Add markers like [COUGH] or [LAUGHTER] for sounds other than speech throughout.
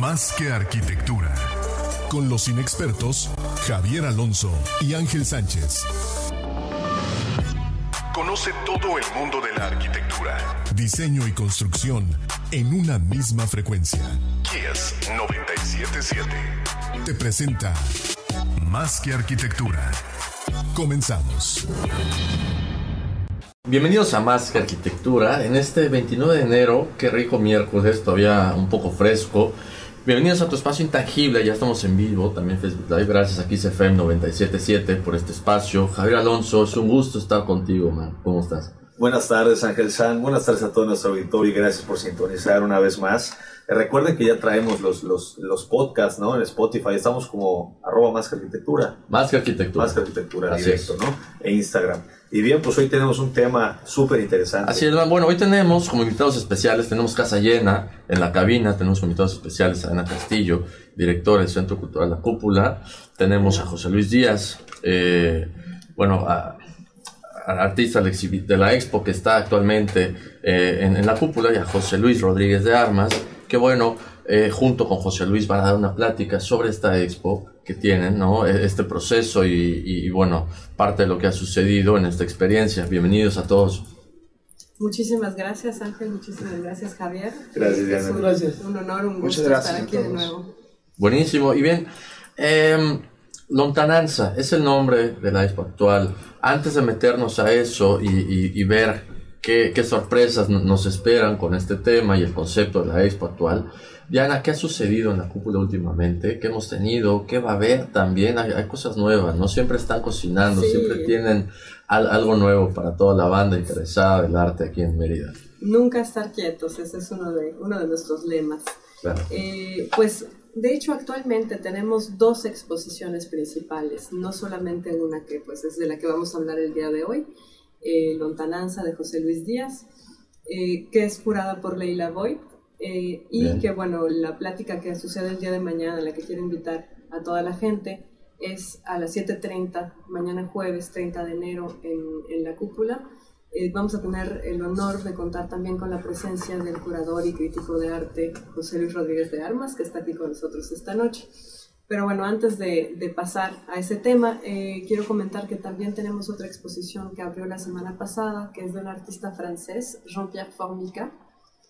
Más que arquitectura. Con los inexpertos Javier Alonso y Ángel Sánchez. Conoce todo el mundo de la arquitectura, diseño y construcción en una misma frecuencia. Kies 977 te presenta Más que arquitectura. Comenzamos. Bienvenidos a Más que Arquitectura. En este 29 de enero, qué rico miércoles, todavía un poco fresco. Bienvenidos a tu espacio intangible, ya estamos en vivo, también Facebook Live. Gracias a XFM 977 por este espacio. Javier Alonso, es un gusto estar contigo, man. ¿Cómo estás? Buenas tardes, Ángel San. Buenas tardes a todo nuestro auditorio y gracias por sintonizar una vez más. Recuerden que ya traemos los, los, los podcasts, ¿no? En Spotify estamos como arroba más que arquitectura. Más que arquitectura. Más que arquitectura Así directo, es. ¿no? E Instagram. Y bien, pues hoy tenemos un tema súper interesante. Así es, bueno, hoy tenemos como invitados especiales, tenemos casa llena en la cabina, tenemos invitados especiales a Ana Castillo, directora del Centro Cultural La Cúpula, tenemos a José Luis Díaz, eh, bueno, a, artista de la exhibi- de la expo que está actualmente eh, en, en la cúpula y a José Luis Rodríguez de Armas, que bueno, eh, junto con José Luis van a dar una plática sobre esta expo que tienen, ¿no? E- Este proceso y, y, y, bueno, parte de lo que ha sucedido en esta experiencia. Bienvenidos a todos. Muchísimas gracias Ángel, muchísimas gracias Javier. Gracias, Diana. Es un, Gracias. un honor, un Muchas gusto gracias estar aquí de nuevo. Buenísimo. Y bien, eh, Lontananza es el nombre de la expo actual. Antes de meternos a eso y, y- y ver qué, qué sorpresas no- nos esperan con este tema y el concepto de la expo actual, Diana, ¿qué ha sucedido en la cúpula últimamente? ¿Qué hemos tenido? ¿Qué va a haber también? Hay, hay cosas nuevas, ¿no? Siempre están cocinando, Sí. siempre tienen al- algo nuevo para toda la banda interesada del arte aquí en Mérida. Nunca estar quietos, ese es uno de, uno de nuestros lemas. Claro. Eh, pues de hecho actualmente tenemos dos exposiciones principales, no solamente una que pues es de la que vamos a hablar el día de hoy, eh, Lontananza de José Luis Díaz, eh, que es jurada por Leila Boyd, eh, y Bien. que bueno, la plática que sucede el día de mañana, a la que quiero invitar a toda la gente, es a las 7.30, mañana jueves 30 de enero en, en la cúpula. Eh, vamos a tener el honor de contar también con la presencia del curador y crítico de arte José Luis Rodríguez de Armas, que está aquí con nosotros esta noche. Pero bueno, antes de, de pasar a ese tema, eh, quiero comentar que también tenemos otra exposición que abrió la semana pasada, que es de un artista francés, Jean-Pierre Formica,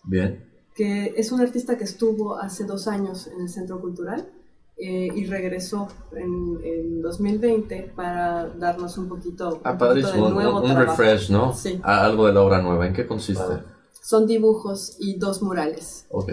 Bien. que es un artista que estuvo hace dos años en el Centro Cultural eh, y regresó en, en 2020 para darnos un poquito, Ah, un poquito de. Un, nuevo un refresh, ¿no? Sí. A- algo de la obra nueva. ¿En qué consiste? Ah. Son dibujos y dos murales. Ok.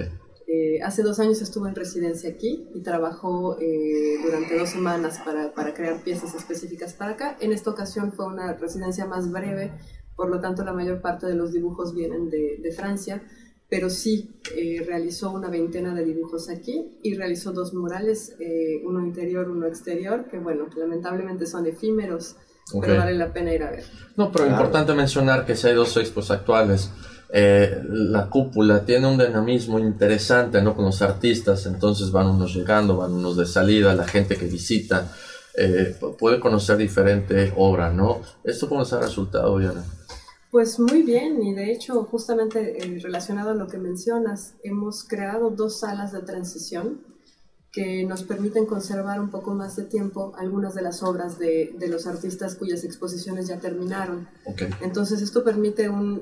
Eh, hace dos años estuvo en residencia aquí y trabajó eh, durante dos semanas para, para crear piezas específicas para acá. En esta ocasión fue una residencia más breve, por lo tanto la mayor parte de los dibujos vienen de, de Francia, pero sí eh, realizó una veintena de dibujos aquí y realizó dos murales, eh, uno interior, uno exterior, que bueno, lamentablemente son efímeros, Ok. pero vale la pena ir a ver. No, pero Claro. importante mencionar que si hay dos expos actuales. Eh, la cúpula tiene un dinamismo interesante, ¿no? Con los artistas, entonces van unos llegando, van unos de salida, la gente que visita eh, pu- puede conocer diferente obra, ¿no? ¿Esto cómo les ha resultado, Diana? Pues muy bien, y de hecho, justamente eh, relacionado a lo que mencionas, hemos creado dos salas de transición que nos permiten conservar un poco más de tiempo algunas de las obras de, de los artistas cuyas exposiciones ya terminaron. Ok. Entonces esto permite un,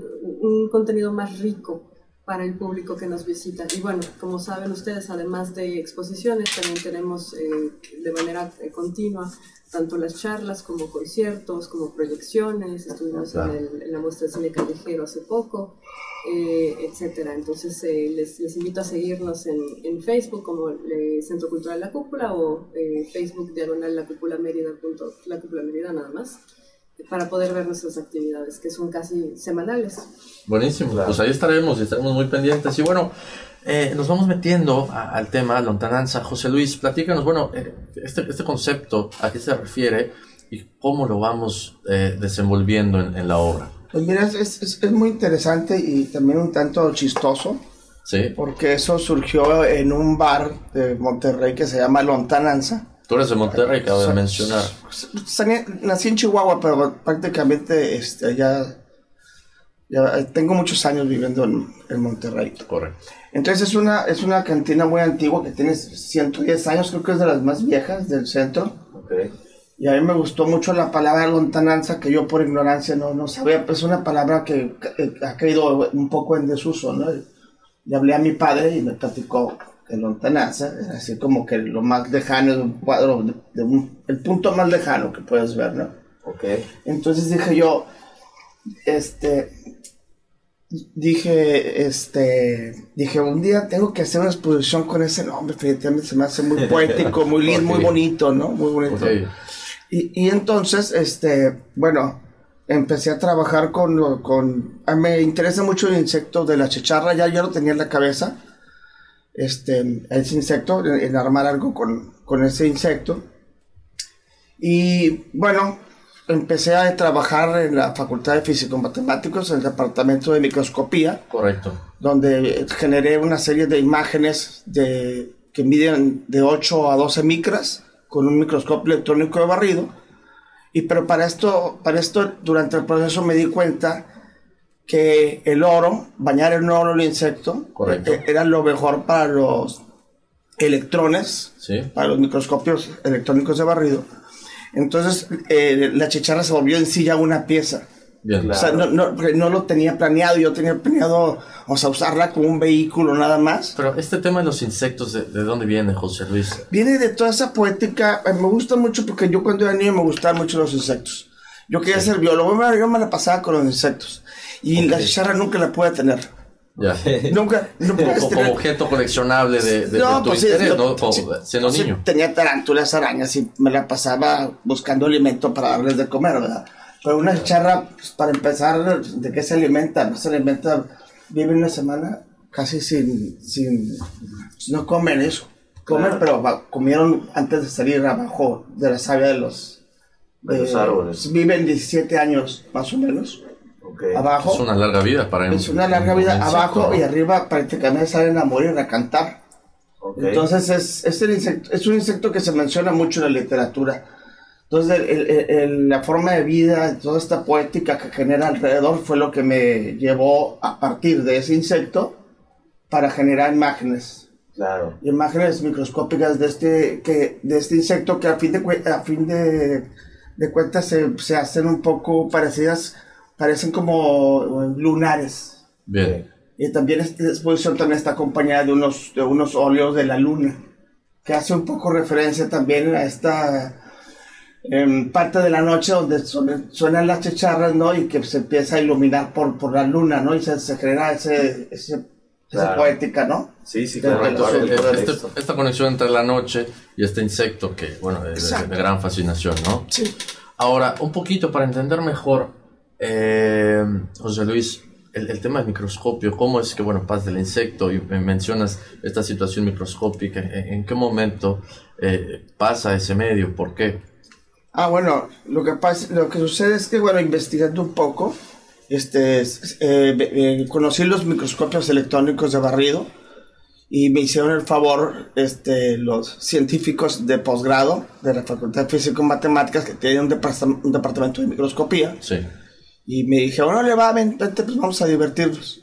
un contenido más rico para el público que nos visita. Y bueno, como saben ustedes, además de exposiciones, también tenemos eh, de manera eh, continua tanto las charlas como conciertos, como proyecciones, estuvimos Claro. en, el- en la muestra de cine callejero hace poco, eh, etcétera. Entonces eh, les, les invito a seguirnos en, en Facebook como eh, Centro Cultural La Cúpula o eh, Facebook diagonal La Cúpula Mérida, punto, La Cúpula Mérida nada más. para poder ver nuestras actividades, que son casi semanales. Buenísimo, pues ahí estaremos y estaremos muy pendientes. Y bueno, eh, nos vamos metiendo al tema lontananza. José Luis, platícanos, bueno, eh, este, este concepto, ¿a qué se refiere y cómo lo vamos eh, desenvolviendo en, la obra? Pues mira, es, es, muy interesante y también un tanto chistoso. Sí. Porque eso surgió en un bar de Monterrey que se llama Lontananza. Tú eres de Monterrey, acabo de mencionar. Nací en Chihuahua, pero prácticamente este, ya, ya tengo muchos años viviendo en, en, Monterrey. Correcto. Entonces es una, es una cantina muy antigua que tiene 110 años, creo que es de las más viejas del centro. Okay. Y a mí me gustó mucho la palabra lontananza, que yo por ignorancia no, no sabía, pues es una palabra que ha caído un poco en desuso, ¿no? Y hablé a mi padre y me platicó que lontananza es así como que lo más lejano de un cuadro, de, el punto más lejano que puedes ver, ¿no? Ok. Entonces dije yo, este, dije, este, dije, un día tengo que hacer una exposición con ese nombre, definitivamente se me hace muy [LAUGHS] poético, muy lindo, muy bonito, ¿no? Muy bonito. Y, y, entonces, este, bueno, empecé a trabajar con, con, me interesa mucho el insecto de la chicharra, ya yo lo tenía en la cabeza, este, ese insecto, en, armar algo con, con, ese insecto. Y bueno, empecé a trabajar en la Facultad de Físico Matemáticos, en el departamento de microscopía. Correcto. Donde generé una serie de imágenes de, que miden de 8 a 12 micras con un microscopio electrónico de barrido. Y pero para esto, para esto, durante el proceso me di cuenta que el oro, bañar en oro el insecto, eh, era lo mejor para los electrones, para los microscopios electrónicos de barrido. Entonces eh, la chicharra se volvió en sí ya una pieza. O sea, no, no, no, lo tenía planeado, yo tenía planeado, o sea, usarla como un vehículo nada más. Pero este tema de los insectos, ¿de, de dónde viene, José Luis? Viene de toda esa poética, eh, me gusta mucho porque yo cuando era niño me gustaban mucho los insectos. Yo quería ser biólogo, yo me la pasaba con los insectos. Y la chicharra nunca la puede tener. Ya. [LAUGHS] Nunca, no como, objeto coleccionable de, de, no, tu pues interés, ¿no? siendo niño. Tenía tarántulas, arañas y me la pasaba buscando alimento para darles de comer, ¿verdad? Pero una chicharra, pues, para empezar, ¿de qué se alimenta? No se alimenta, vive una semana casi sin, sin, no comen eso. Comen, pero comieron antes de salir abajo de la savia de los, los árboles. Viven 17 años, más o menos. Abajo. Es una larga vida para Es una larga vida abajo y arriba prácticamente salen a morir a cantar. Entonces es, es, insecto, es un insecto que se menciona mucho en la literatura. Entonces la forma de vida, toda esta poética que genera alrededor fue lo que me llevó a partir de ese insecto para generar imágenes. Claro. Imágenes microscópicas de este, que, de este insecto que a fin de, a fin de, de cuentas se, se hacen un poco parecidas parecen como eh, lunares. Bien. Y también esta exposición también está acompañada de unos, de unos óleos de la luna, que hace un poco referencia también a esta em, parte de la noche donde suenan, las chicharras, ¿no? Y que se empieza a iluminar por, por la luna, ¿no? Y se, genera ese, esa poética, ¿no? Sí, sí, correcto. Este, esta conexión entre la noche y este insecto que, bueno, es de, de, gran fascinación, ¿no? Sí. Ahora, un poquito para entender mejor eh, José Luis, el, tema del microscopio, ¿cómo es que, bueno, pasa del insecto y mencionas esta situación microscópica? ¿En, qué momento eh, pasa ese medio? ¿Por qué? Ah, bueno, lo que, pasa, lo que sucede es que, bueno, investigando un poco, este, eh, conocí los microscopios electrónicos de barrido y me hicieron el favor este, los científicos de posgrado de la Facultad de Física y Matemáticas que tienen un, un departamento de microscopía. Sí y me dije, bueno, le va, vente, pues vamos a divertirnos.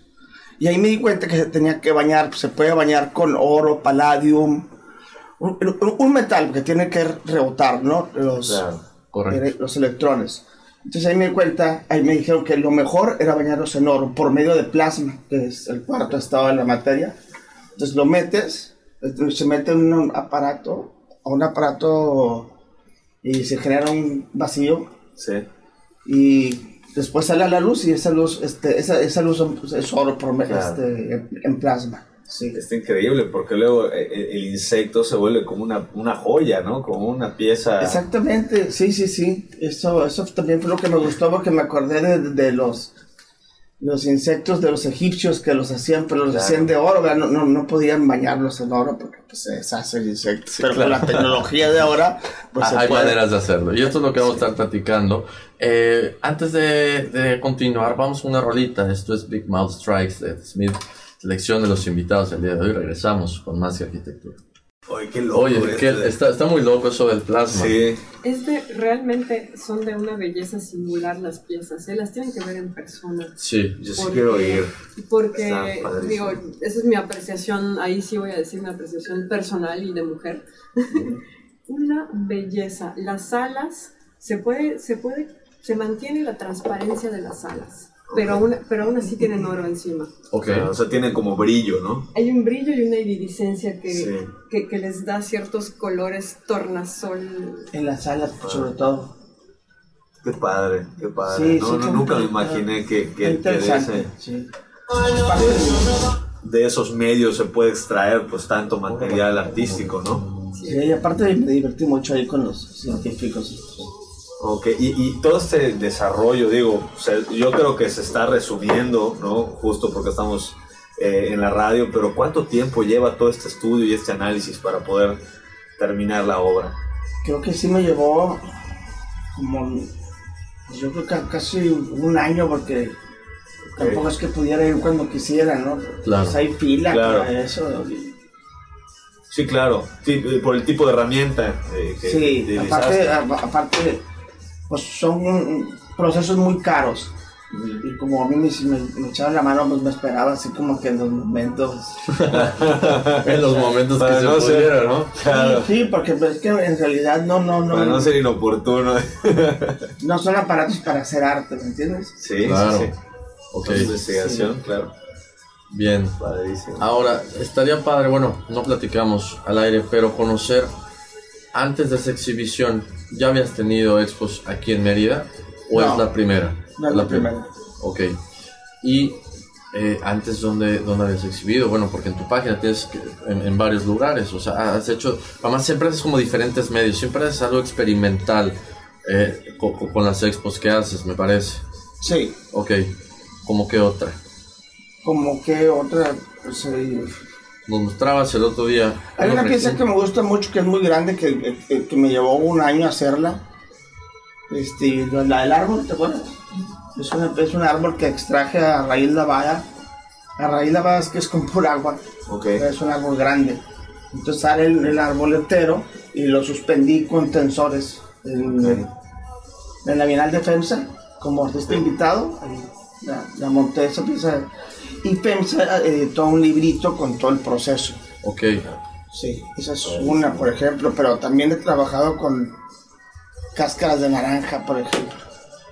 Y ahí me di cuenta que se tenía que bañar, pues, se puede bañar con oro, palladium, un, metal que tiene que rebotar, ¿no? Los, los electrones. Entonces ahí me di cuenta, ahí me dijeron que lo mejor era bañarlos en oro por medio de plasma, que es el cuarto estado de la materia. Entonces lo metes, se mete en un aparato, a un aparato y se genera un vacío. Sí. Y después sale a la luz y esa luz, este, esa, esa luz es oro este, en, plasma. Sí. Está increíble porque luego eh, eh, el insecto se vuelve como una, una joya, ¿no? Como una pieza. Exactamente, sí, sí, sí. Eso, eso también fue lo que me gustó porque me acordé de, de los los insectos de los egipcios que los hacían, pero los hacían de oro, no, no, no, podían bañarlos en oro porque pues, se deshace el insecto. pero con la tecnología de ahora, pues hay maneras de hacerlo. Y esto es lo que vamos a estar platicando. Eh, antes de, de, continuar, vamos con una rolita. Esto es Big Mouth Strikes de Smith. Selección de los invitados el día de hoy. Regresamos con más que arquitectura. Oye, qué loco. Oye, está, está, muy loco eso del plasma. Sí. Este, realmente son de una belleza singular las piezas, ¿eh? las tienen que ver en persona. Sí, yo sí quiero ir. Porque, digo, esa es mi apreciación, ahí sí voy a decir mi apreciación personal y de mujer. [LAUGHS] una belleza. Las alas, se puede, se puede, se mantiene la transparencia de las alas pero aún, pero aún así tienen oro encima. Ok, o sea, tienen como brillo, ¿no? Hay un brillo y una iridiscencia que, que, les da ciertos colores tornasol. En las alas, sobre todo. Qué padre, qué padre. no, nunca me imaginé que, que, de, ese, de, esos medios se puede extraer pues tanto material artístico, ¿no? Sí, y aparte me divertí mucho ahí con los científicos. Ok, y, y, todo este desarrollo, digo, yo creo que se está resumiendo, ¿no? Justo porque estamos eh, en la radio, pero ¿cuánto tiempo lleva todo este estudio y este análisis para poder terminar la obra? Creo que sí me llevó como, pues yo creo que casi un año porque tampoco es que pudiera ir cuando quisiera, ¿no? Claro. Pues hay fila claro. eso. Sí, claro, sí, por el tipo de herramienta. Eh, que sí, aparte, aparte pues son procesos muy caros. Y como a mí me, me, echaban la mano, pues me esperaba así como que en los momentos. [LAUGHS] en los momentos que se pudieron, ¿no? Claro. Sí, porque pues, es que en realidad no, no, no. Para no ser inoportuno. [LAUGHS] no son aparatos para hacer arte, ¿me entiendes? Sí, claro. sí, sí. investigación, claro. Bien. Ahora, estaría padre, bueno, no platicamos al aire, pero conocer antes de esa exhibición ¿Ya habías tenido expos aquí en Mérida? ¿O es la primera? No es la, primera. Ok. ¿Y eh, antes dónde, dónde habías exhibido? Bueno, porque en tu página tienes en, varios lugares. O sea, has hecho. Además, siempre haces como diferentes medios. Siempre haces algo experimental eh, con, las expos que haces, me parece. Sí. Ok. ¿Cómo que otra? Como que otra. Pues, nos mostrabas el otro día. Hay una pieza que me gusta mucho, que es muy grande, que, que, me llevó un año hacerla. Este, la del árbol, ¿te acuerdas? Es, es un árbol que extraje a raíz valla. A raíz valla es que es con pura agua. Okay. Es un árbol grande. Entonces sale el, árbol entero y lo suspendí con tensores en, en la Bienal de FEMSA como artista invitado. La, la monté esa pieza y FEMSA editó un librito con todo el proceso. Ok. Sí, esa es una, por ejemplo, pero también he trabajado con cáscaras de naranja, por ejemplo.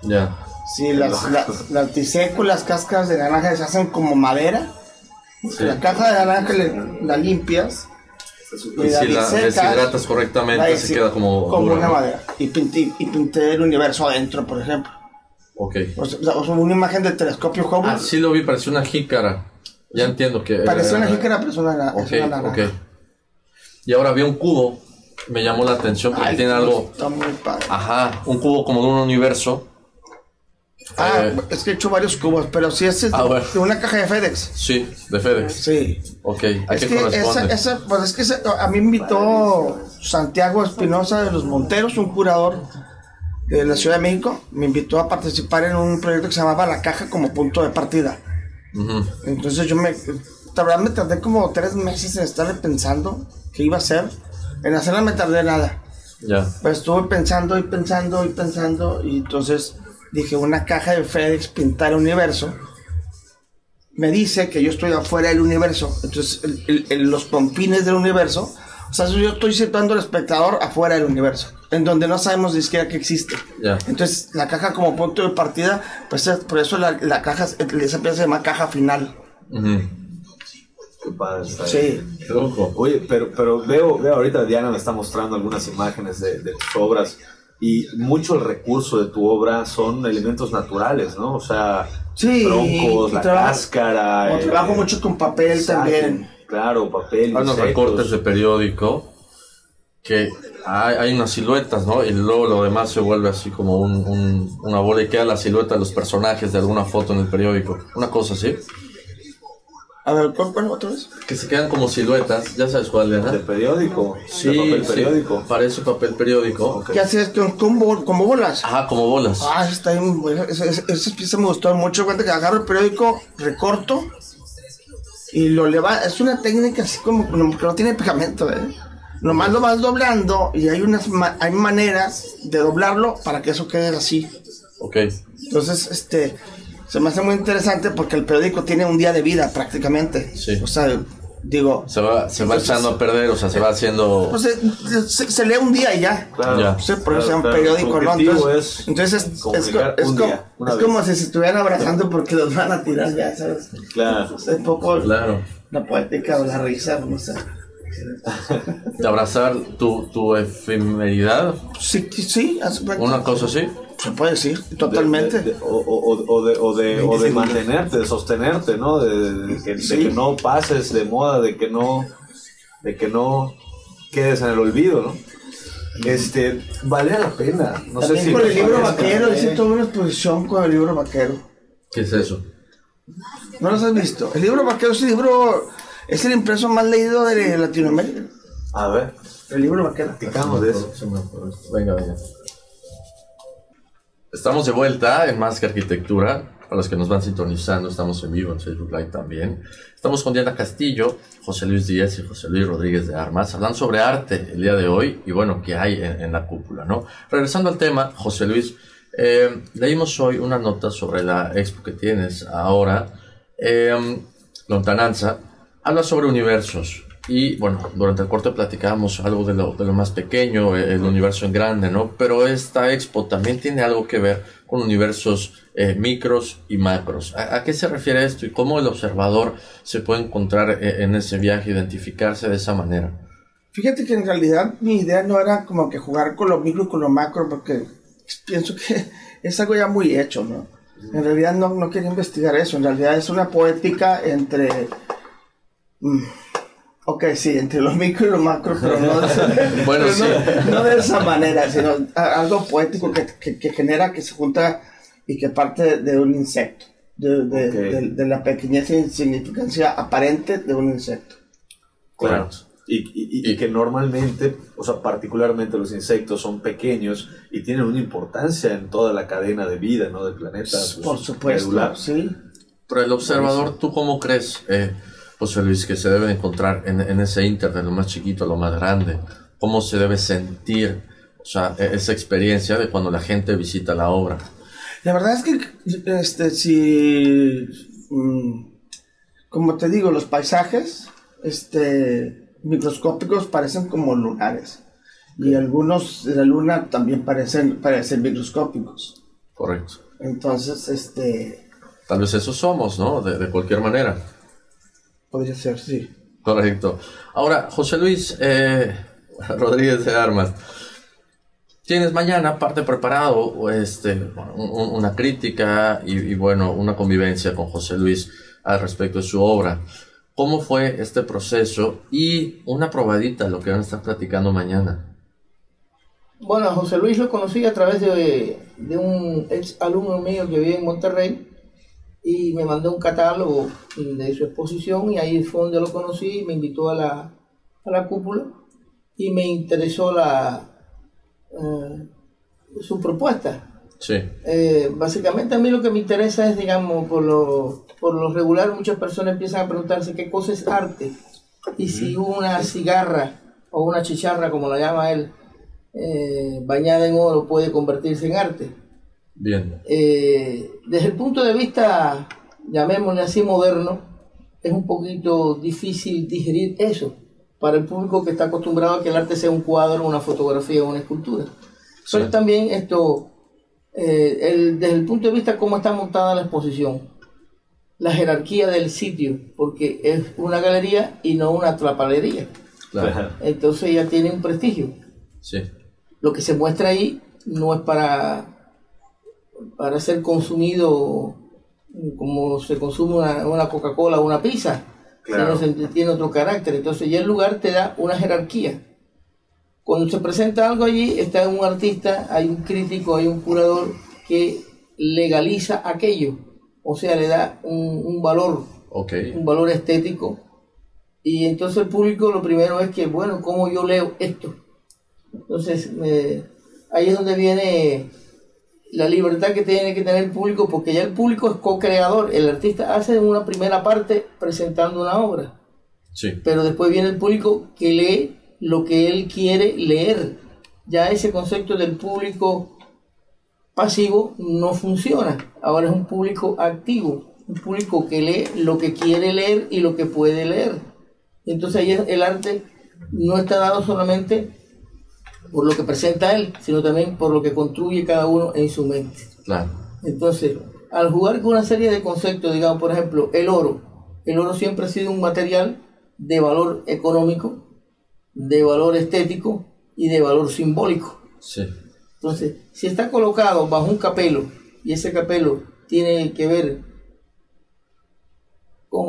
Ya. Sí, las, las, las cáscaras de naranja se hacen como madera. La caja de naranja la limpias. Y, si la deshidratas correctamente, se queda como. Como una madera. Y pinté, y pinté el universo adentro, por ejemplo. Ok. O sea, una imagen del telescopio Hubble. Ah, sí lo vi, pareció una jícara. Ya entiendo que... Pareció una jícara, pero es una, okay, Ok, Y ahora vi un cubo, me llamó la atención porque tiene algo... Está muy padre. Ajá, un cubo como de un universo. Ah, eh, es que he hecho varios cubos, pero sí es ah, de una caja de FedEx. Sí, de FedEx. Sí. Ok, ¿a es qué que corresponde? Esa, pues es que a mí me invitó Santiago Espinosa de los Monteros, un curador de la Ciudad de México, me invitó a participar en un proyecto que se llamaba La Caja como punto de partida. Entonces yo me, la verdad me tardé como tres meses en estarle pensando qué iba a hacer. En hacerla me tardé nada. Ya. Pues estuve pensando y pensando y pensando y entonces dije una caja de FedEx pintar el universo. Me dice que yo estoy afuera del universo. Entonces los confines del universo o sea, yo estoy situando al espectador afuera del universo, en donde no sabemos ni siquiera que existe. Entonces, la caja como punto de partida, pues por eso la, la caja, esa pieza se llama caja final. Qué padre Sí. Oye, pero, pero veo, veo ahorita Diana me está mostrando algunas imágenes de, de tus obras y mucho el recurso de tu obra son elementos naturales, ¿no? O sea, sí, troncos, la cáscara. trabajo mucho con papel también Claro, papel. Hay unos recortes de periódico que hay, hay, unas siluetas, ¿no? Y luego lo demás se vuelve así como un, una bola y queda la silueta de los personajes de alguna foto en el periódico. Una cosa así. A ver, ¿cuál, otra vez? Que se quedan como siluetas, ya sabes cuál es, ¿De periódico? Sí, ¿De papel periódico. Sí, parece papel periódico. ¿Qué haces? ¿Como, como bolas? Ajá, como bolas. Ah, está bien, esa, esa, pieza me gustó mucho. Cuenta que agarro el periódico, recorto y lo leva. Es una técnica así como que no tiene pegamento, ¿eh? Nomás lo vas doblando y hay unas hay maneras de doblarlo para que eso quede así. Ok. Entonces, este, se me hace muy interesante porque el periódico tiene un día de vida prácticamente. Sí. O sea, digo... Se va, se va echando a perder, o sea, se va haciendo... Pues, se, lee un día y ya. Claro. Ya. Sí, por eso un periódico, ¿no? Entonces, entonces es, es, es como si se estuvieran abrazando porque los van a tirar ya, ¿sabes? Claro. Es un poco claro. la poética o la risa, no sé de abrazar tu, tu efemeridad. Sí, sí, una cosa así. Se puede decir, totalmente. o, o, o, de, o, de, o de mantenerte, de sostenerte, ¿no? De, que, de, que, no pases de moda, de que no, de que no quedes en el olvido, ¿no? Este, vale la pena. No sé si con el libro vaquero, hice toda una exposición con el libro vaquero. ¿Qué es eso? ¿No los has visto? El libro vaquero es el libro es el impreso más leído de Latinoamérica. A ver. El libro vaquero. Picamos de eso. Venga, venga. Estamos de vuelta en Más que Arquitectura. Para los que nos van sintonizando, estamos en vivo en Facebook Live también. Estamos con Diana Castillo, José Luis Díaz y José Luis Rodríguez de Armas, hablando sobre arte el día de hoy y bueno, qué hay en, la cúpula, ¿no? Regresando al tema, José Luis, eh, leímos hoy una nota sobre la expo que tienes ahora, eh, Lontananza, habla sobre universos. Y bueno, durante el corte platicábamos algo de lo, de lo más pequeño, el, universo en grande, ¿no? Pero esta expo también tiene algo que ver con universos eh, micros y macros. ¿A, qué se refiere esto y cómo el observador se puede encontrar eh, en ese viaje, identificarse de esa manera? Fíjate que en realidad mi idea no era como que jugar con lo micro y con lo macro, porque pienso que [LAUGHS] es algo ya muy hecho, ¿no? En realidad no, no quería investigar eso, en realidad es una poética entre Mm. Ok, sí, entre los micro y los macro, pero no de esa, [LAUGHS] bueno, no, de esa manera, sino algo poético que, que, genera, que se junta y que parte de un insecto, de, de, la pequeñez e insignificancia aparente de un insecto. Claro. Y, y, y, que normalmente, o sea, particularmente los insectos son pequeños y tienen una importancia en toda la cadena de vida, ¿no? Del planeta. Por pues, supuesto, sí. Pero el observador, ¿tú cómo crees? Eh, José Luis, que se debe encontrar en, ese inter de lo más chiquito a lo más grande? ¿Cómo se debe sentir o sea, e, esa experiencia de cuando la gente visita la obra? La verdad es que, este, si, mm, como te digo, los paisajes, este, microscópicos parecen como lunares. Y algunos de la luna también parecen, parecen microscópicos. Correcto. Entonces, este... Tal vez eso somos, ¿no? de cualquier manera. Podría ser, sí. Correcto. Ahora, José Luis eh, [LAUGHS] Rodríguez de Armas, tienes mañana parte preparado este, una crítica y, bueno, una convivencia con José Luis al respecto de su obra. ¿Cómo fue este proceso y una probadita de lo que van a estar platicando mañana? Bueno, José Luis lo conocí a través de, de un ex alumno mío que vive en Monterrey y me mandó un catálogo de su exposición y ahí fue donde lo conocí, me invitó a la, a la cúpula y me interesó la eh, su propuesta. Sí. Eh, básicamente a mí lo que me interesa es, digamos, por lo, por lo regular muchas personas empiezan a preguntarse qué cosa es arte y si una cigarra o una chicharra, como la llama él, eh, bañada en oro puede convertirse en arte. Bien. Eh, desde el punto de vista, llamémosle así, moderno, es un poquito difícil digerir eso para el público que está acostumbrado a que el arte sea un cuadro, una fotografía o una escultura. Pero también esto, eh, desde el punto de vista cómo está montada la exposición, la jerarquía del sitio, porque es una galería y no una trapalería. Entonces ya tiene un prestigio. Sí. Lo que se muestra ahí no es para para ser consumido como se consume una, Coca-Cola o una pizza, sino tiene otro carácter. Entonces ya el lugar te da una jerarquía. Cuando se presenta algo allí, está un artista, hay un crítico, hay un curador que legaliza aquello, o sea, le da un, valor, un valor estético. Y entonces el público lo primero es que, bueno, ¿cómo yo leo esto? Entonces, ahí es donde viene la libertad que tiene que tener el público, porque ya el público es co-creador, el artista hace una primera parte presentando una obra, sí. pero después viene el público que lee lo que él quiere leer. Ya ese concepto del público pasivo no funciona, ahora es un público activo, un público que lee lo que quiere leer y lo que puede leer. Entonces ahí el arte no está dado solamente por lo que presenta él, sino también por lo que construye cada uno en su mente. Claro. Entonces, al jugar con una serie de conceptos, digamos, por ejemplo, el oro, el oro siempre ha sido un material de valor económico, de valor estético y de valor simbólico. Sí. Entonces, si está colocado bajo un capelo y ese capelo tiene que ver con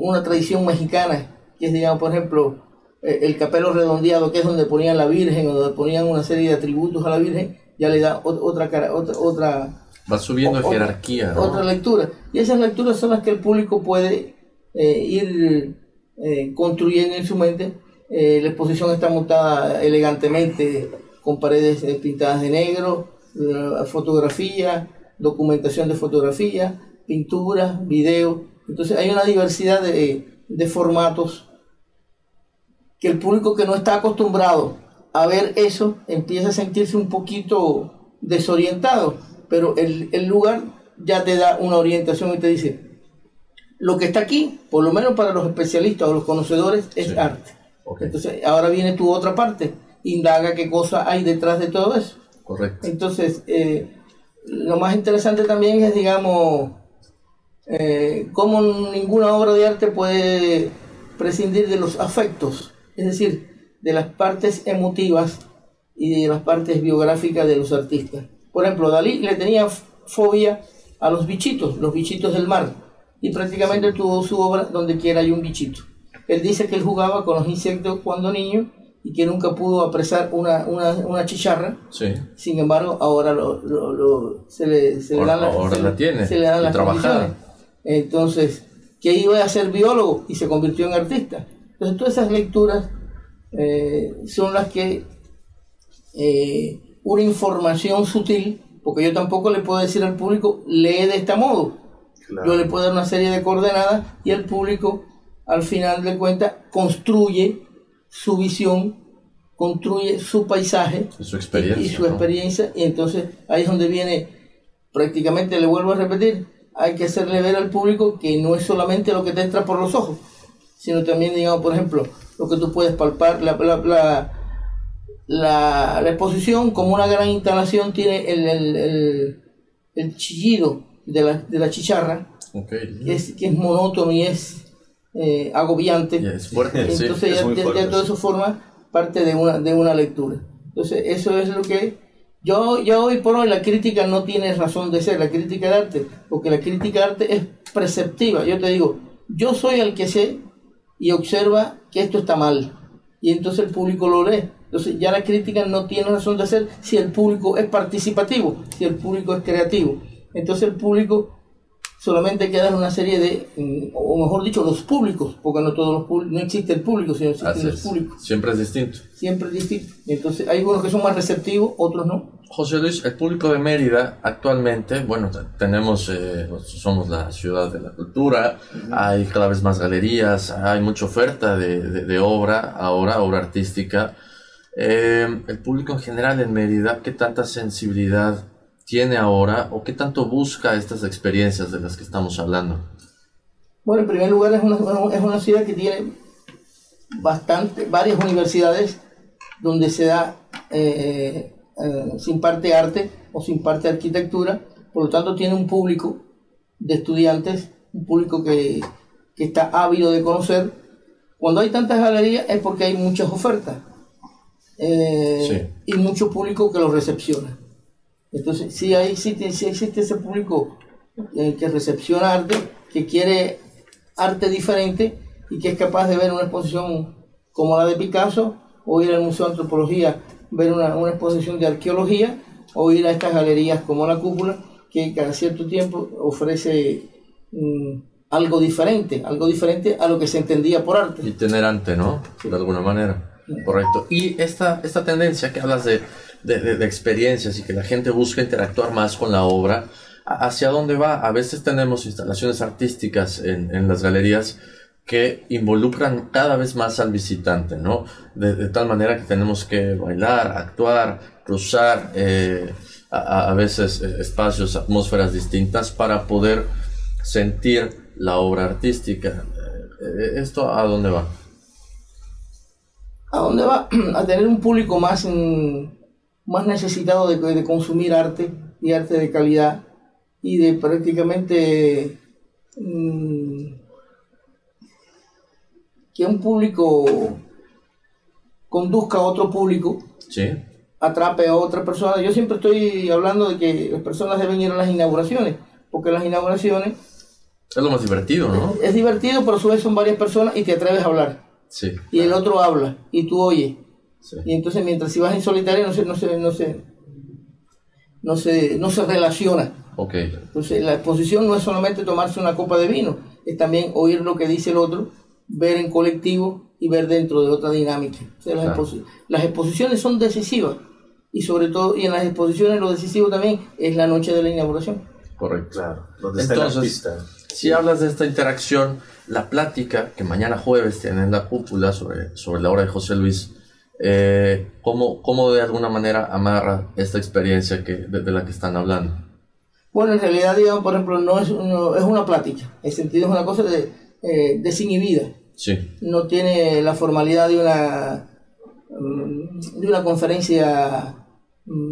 una tradición mexicana, que es, digamos, por ejemplo, el capelo redondeado, que es donde ponían la Virgen o donde ponían una serie de atributos a la Virgen, ya le da otra cara, otra, otra va subiendo jerarquía, otra lectura. Y esas lecturas son las que el público puede eh, ir eh, construyendo en su mente. la exposición está montada elegantemente con paredes pintadas de negro, fotografía, documentación de fotografía, pintura, video. Entonces hay una diversidad de, de formatos que el público que no está acostumbrado a ver eso empieza a sentirse un poquito desorientado, pero el, lugar ya te da una orientación y te dice, lo que está aquí, por lo menos para los especialistas o los conocedores, es arte. Entonces, ahora viene tu otra parte, indaga qué cosa hay detrás de todo eso. Correcto. Entonces, eh, lo más interesante también es, digamos, eh, cómo ninguna obra de arte puede prescindir de los afectos es decir, de las partes emotivas y de las partes biográficas de los artistas. Por ejemplo, Dalí le tenía fobia a los bichitos, los bichitos del mar, y prácticamente tuvo su obra donde quiera hay un bichito. Él dice que él jugaba con los insectos cuando niño y que nunca pudo apresar una, una, chicharra. Sí. Sin embargo, ahora lo, se le, se dan las, ahora la tiene, se le dan las condiciones. Entonces, que iba a ser biólogo y se convirtió en artista. Entonces todas esas lecturas eh, son las que eh, una información sutil, porque yo tampoco le puedo decir al público, lee de este modo. Yo le puedo dar una serie de coordenadas y el público, al final de cuentas, construye su visión, construye su paisaje y su experiencia. Y, su experiencia, y entonces ahí es donde viene, prácticamente le vuelvo a repetir, hay que hacerle ver al público que no es solamente lo que te entra por los ojos, sino también, digamos, por ejemplo, lo que tú puedes palpar, la, la, la, la, exposición como una gran instalación tiene el, el, el, chillido de la, de la chicharra, que, es, que es monótono y es eh, agobiante. es fuerte, Entonces ya, ya, todo eso forma parte de una, de una lectura. Entonces eso es lo que yo, yo hoy por hoy la crítica no tiene razón de ser, la crítica de arte, porque la crítica de arte es preceptiva. Yo te digo, yo soy el que sé y observa que esto está mal. Y entonces el público lo lee. Entonces ya la crítica no tiene razón de ser si el público es participativo, si el público es creativo. Entonces el público solamente queda una serie de, o mejor dicho, los públicos, porque no todos los públicos, no existe el público, sino existen los públicos. Siempre es distinto. Siempre es distinto. Entonces hay unos que son más receptivos, otros no. José Luis, el público de Mérida actualmente, bueno, tenemos, eh, somos la ciudad de la cultura, hay cada vez más galerías, hay mucha oferta de, de, obra ahora, obra artística. Eh, el público en general en Mérida, ¿qué tanta sensibilidad tiene ahora o qué tanto busca estas experiencias de las que estamos hablando? Bueno, en primer lugar es una, es una ciudad que tiene bastante, varias universidades donde se da eh, eh, sin parte arte o sin parte arquitectura, por lo tanto tiene un público de estudiantes, un público que, que está ávido de conocer. Cuando hay tantas galerías es porque hay muchas ofertas eh, y mucho público que lo recepciona. Entonces, si, hay, si, si existe ese público eh, que recepciona arte, que quiere arte diferente, y que es capaz de ver una exposición como la de Picasso, o ir al Museo de Antropología, ver una, una exposición de arqueología, o ir a estas galerías como la cúpula, que cada cierto tiempo ofrece mm, algo diferente, algo diferente a lo que se entendía por arte. Itinerante, ¿no? De alguna manera. Correcto. Y esta, esta tendencia que hablas de, de, de, experiencias y que la gente busca interactuar más con la obra, ¿hacia dónde va? A veces tenemos instalaciones artísticas en, en las galerías que involucran cada vez más al visitante, ¿no? De, tal manera que tenemos que bailar, actuar, cruzar eh, a, veces eh, espacios, atmósferas distintas para poder sentir la obra artística. Eh, ¿Esto a dónde va? ¿A dónde va? [CLEARS THROAT] A tener un público más, más necesitado de, consumir arte y arte de calidad y de prácticamente mmm, que un público conduzca a otro público, sí. atrape a otra persona. Yo siempre estoy hablando de que las personas deben ir a las inauguraciones, porque las inauguraciones... Es lo más divertido, ¿no? Es, divertido, pero a su vez son varias personas y te atreves a hablar. Sí. Y el otro habla y tú oyes. Sí. Y entonces mientras si vas en solitario no se, no se, no se, no se, no se relaciona. Okay. Entonces la exposición no es solamente tomarse una copa de vino, es también oír lo que dice el otro ver en colectivo y ver dentro de otra dinámica. O sea, las, claro. exposi las, exposiciones son decisivas y sobre todo, y en las exposiciones lo decisivo también es la noche de la inauguración. Correcto. Claro, donde Entonces, está si hablas de esta interacción, la plática que mañana jueves tienen la cúpula sobre, sobre la obra de José Luis, eh, ¿cómo, ¿cómo, de alguna manera amarra esta experiencia que, de, de, la que están hablando? Bueno, en realidad, digamos, por ejemplo, no es, no, es una plática, el sentido es una cosa de eh, desinhibida. Sí. No tiene la formalidad de una, de una conferencia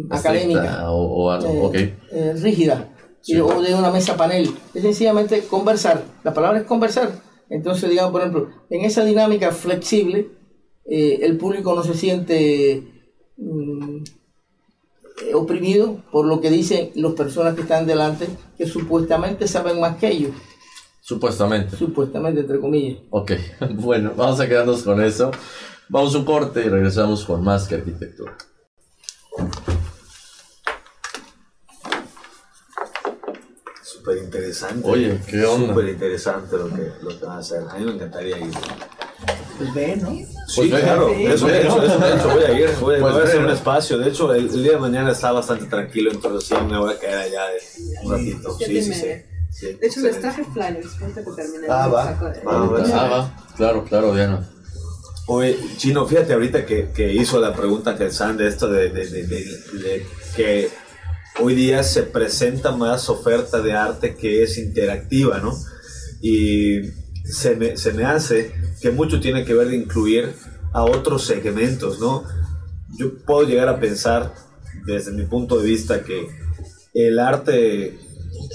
académica o, o algo, eh, okay. eh, rígida sí. o de una mesa panel. Es sencillamente conversar. La palabra es conversar. Entonces, digamos, por ejemplo, en esa dinámica flexible, eh, el público no se siente mm, oprimido por lo que dicen las personas que están delante, que supuestamente saben más que ellos. Supuestamente. Supuestamente, entre comillas. Ok, [LAUGHS] bueno, vamos a quedarnos con eso. Vamos a un corte y regresamos con más que arquitectura. Súper interesante. Oye, ¿qué onda? Súper interesante lo que, lo que van a hacer. A mí me encantaría ir. Pues ve, ¿no? Sí, pues claro. Eso, eso, eso, de hecho, voy a ir, voy, pues voy a hacer un espacio. De hecho, el, el, día de mañana está bastante tranquilo, entonces sí me voy a quedar allá de un ratito. Sí, sí, sí. Sí, de hecho, les traje flyers. Antes que termine ah, va. De... Ah, va. Ah, va. Claro, claro, Diana. Oye, Chino, fíjate ahorita que, que hizo la pregunta Gersan de esto de, de, de, de, que hoy día se presenta más oferta de arte que es interactiva, ¿no? Y se me, se me hace que mucho tiene que ver de incluir a otros segmentos, ¿no? Yo puedo llegar a pensar, desde mi punto de vista, que el arte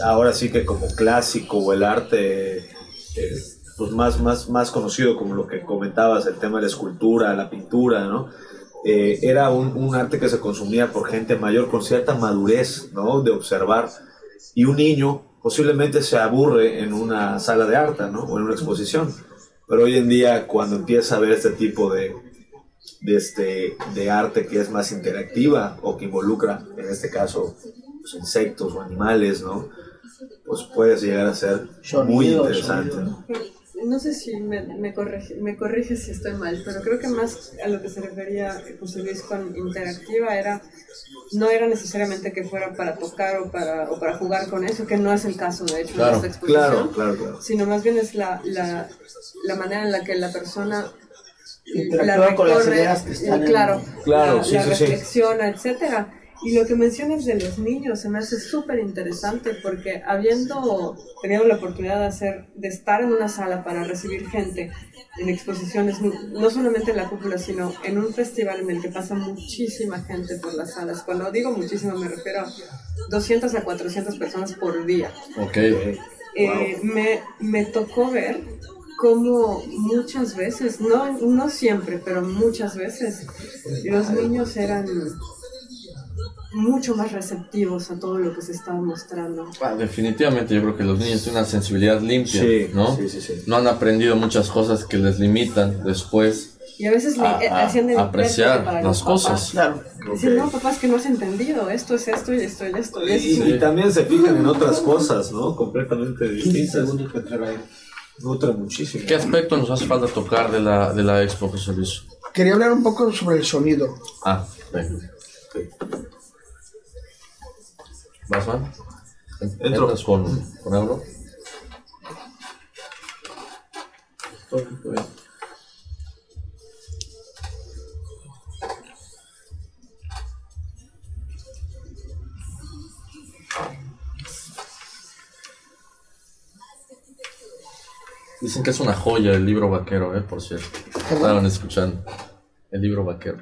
ahora sí que como clásico o el arte eh, pues más, más, más conocido como lo que comentabas, el tema de la escultura, la pintura, ¿no? Eh, era un, un, arte que se consumía por gente mayor con cierta madurez, ¿no? De observar. Y un niño posiblemente se aburre en una sala de arte, ¿no? O en una exposición. Pero hoy en día, cuando empieza a ver este tipo de, de, este, de arte que es más interactiva o que involucra, en este caso, pues, insectos o animales, ¿no? Pues puede llegar a ser muy interesante. ¿no? sé si me, me, corrige, me corrige si estoy mal, pero creo que más a lo que se refería José Luis con interactiva era no era necesariamente que fuera para tocar o para, o para jugar con eso, que no es el caso de hecho claro, de esta exposición, claro, claro, claro. sino más bien es la, la, la manera en la que la persona la recorre, con las ideas que están claro, en... claro, la, sí, la sí, reflexiona, sí. etcétera. Y lo que mencionas de los niños se me hace súper interesante porque habiendo tenido la oportunidad de hacer, de estar en una sala para recibir gente en exposiciones, no solamente en la cúpula, sino en un festival en el que pasa muchísima gente por las salas. Cuando digo muchísimo me refiero a 200 a 400 personas por día. Ok. Eh, wow. me, me tocó ver como muchas veces, no, no siempre, pero muchas veces, los niños eran mucho más receptivos a todo lo que se está mostrando. Ah, definitivamente, yo creo que los niños tienen una sensibilidad limpia, ¿no? Sí, sí, sí. No han aprendido muchas cosas que les limitan después. Y a veces a, eh, apreciar las cosas. Claro. Dicen, no, papá, es que no has entendido, esto es esto y esto y esto. Y, y, también se fijan en otras cosas, ¿no? Completamente distintas. Nutre muchísimo. ¿Qué aspecto nos hace falta tocar de la, de la expo, José Luis? Quería hablar un poco sobre el sonido. Ah, venga. ¿Vas, Juan? ¿Entras con, con? Estoy, bien. Dicen que es una joya el libro vaquero, eh, por cierto. Estaban escuchando. El libro vaquero.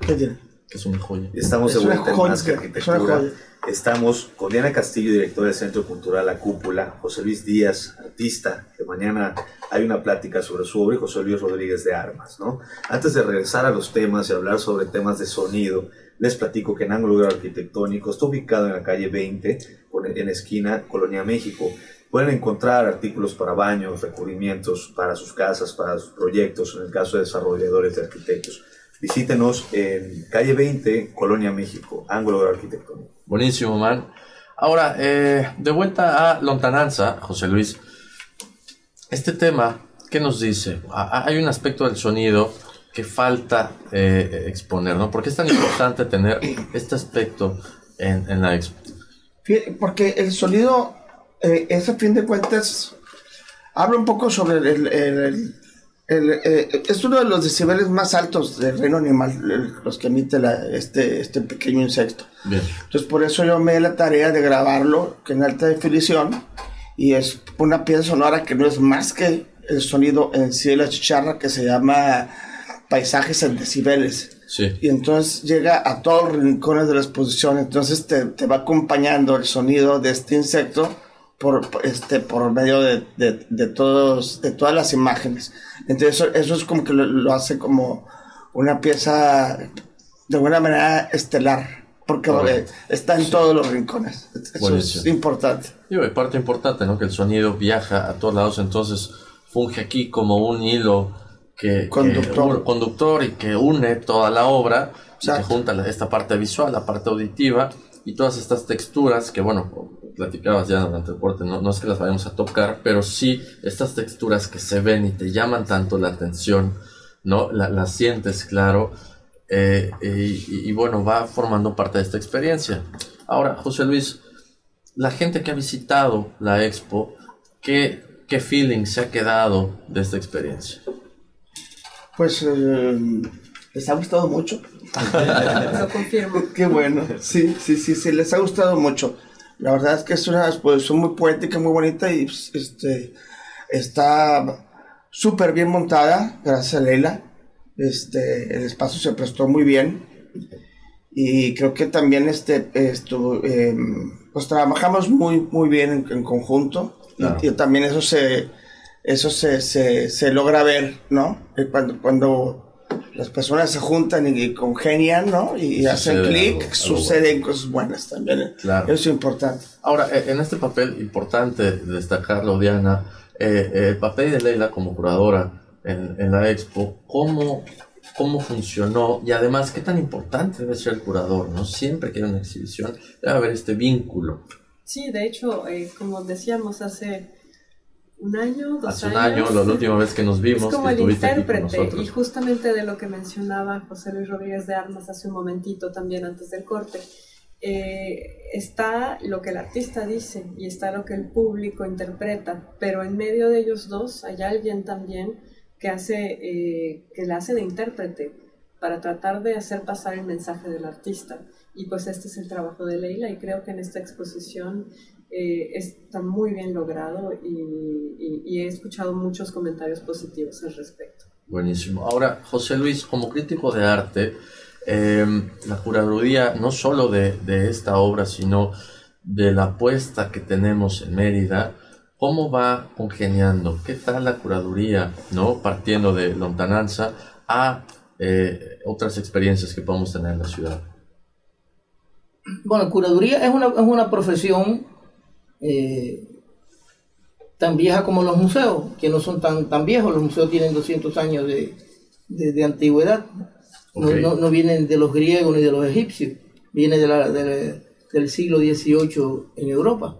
¿Qué tiene? Que es una joya. Estamos es en una joya, es una joya. Estamos con Diana Castillo, directora del Centro Cultural La Cúpula, José Luis Díaz, artista, que mañana hay una plática sobre su obra, y José Luis Rodríguez de Armas, ¿no? Antes de regresar a los temas y hablar sobre temas de sonido, les platico que en ángulo arquitectónico está ubicado en la calle 20, en esquina Colonia México. Pueden encontrar artículos para baños, recubrimientos para sus casas, para sus proyectos, en el caso de desarrolladores de arquitectos. Visítenos en calle 20, Colonia México, ángulo arquitectónico. Buenísimo, man. Ahora, eh, de vuelta a Lontananza, José Luis. Este tema, ¿qué nos dice? Hay un aspecto del sonido que falta eh, exponer, ¿no? ¿Por qué es tan importante tener este aspecto en, en la expo? Porque el sonido eh, ese fin de cuentas habla un poco sobre el, el, eh, es uno de los decibeles más altos del reino animal, los que emite este, este pequeño insecto. Entonces por eso yo me di la tarea de grabarlo en alta definición y es una pieza sonora que no es más que el sonido en sí de la chicharra que se llama paisajes en decibeles. Y entonces llega a todos los rincones de la exposición, entonces te, te va acompañando el sonido de este insecto por, este, por medio de, de, todos, de todas las imágenes. Entonces eso, eso es como que lo, hace como una pieza de alguna manera estelar, porque está en todos los rincones. Eso es importante. Y parte importante, ¿no? Que el sonido viaja a todos lados, entonces funge aquí como un hilo que conductor, conductor y que une toda la obra, que junta esta parte visual, la parte auditiva y todas estas texturas que, bueno, platicabas ya durante el corte, no, no es que las vayamos a tocar, pero sí estas texturas que se ven y te llaman tanto la atención, ¿no? Las sientes, claro, eh, y, bueno, va formando parte de esta experiencia. Ahora, José Luis, la gente que ha visitado la expo, ¿qué, qué feeling se ha quedado de esta experiencia? Pues eh, les ha gustado mucho. Lo [LAUGHS] confirmo. Qué bueno. Sí, sí, sí, sí, les ha gustado mucho. La verdad es que es una exposición muy poética, muy bonita y pues, este, está súper bien montada, gracias a Leila. Este, el espacio se prestó muy bien y creo que también este, esto, em, pues trabajamos muy, muy bien en, conjunto y, también eso se, eso se, se, se logra ver, ¿no? Cuando, cuando las personas se juntan y, congenian, ¿no? Y, hacen clic, suceden cosas buenas también. ¿eh? Claro. Eso es importante. Ahora, eh, en este papel, importante destacarlo, Diana, eh, el papel de Leila como curadora en, la expo, ¿cómo, ¿cómo funcionó? Y además, ¿qué tan importante debe ser el curador, ¿no? Siempre que hay una exhibición, debe haber este vínculo. Sí, de hecho, como decíamos hace un año, dos Hace un año, la última vez que nos vimos. Es como el intérprete, y justamente de lo que mencionaba José Luis Rodríguez de Armas hace un momentito también antes del corte, eh, está lo que el artista dice y está lo que el público interpreta, pero en medio de ellos dos hay alguien también que hace, eh, que le hace de intérprete para tratar de hacer pasar el mensaje del artista. Y pues este es el trabajo de Leila y creo que en esta exposición eh, está muy bien logrado y, he escuchado muchos comentarios positivos al respecto. Buenísimo. Ahora, José Luis, como crítico de arte, em, la curaduría no solo de, de, esta obra, sino de la apuesta que tenemos en Mérida, ¿cómo va congeniando? ¿Qué tal la curaduría, no? partiendo de lontananza a eh, otras experiencias que podemos tener en la ciudad? Bueno, curaduría es una, es una profesión eh, tan vieja como los museos, que no son tan, tan viejos, los museos tienen 200 años de, antigüedad, no, vienen de los griegos ni de los egipcios, vienen de del siglo XVIII en Europa.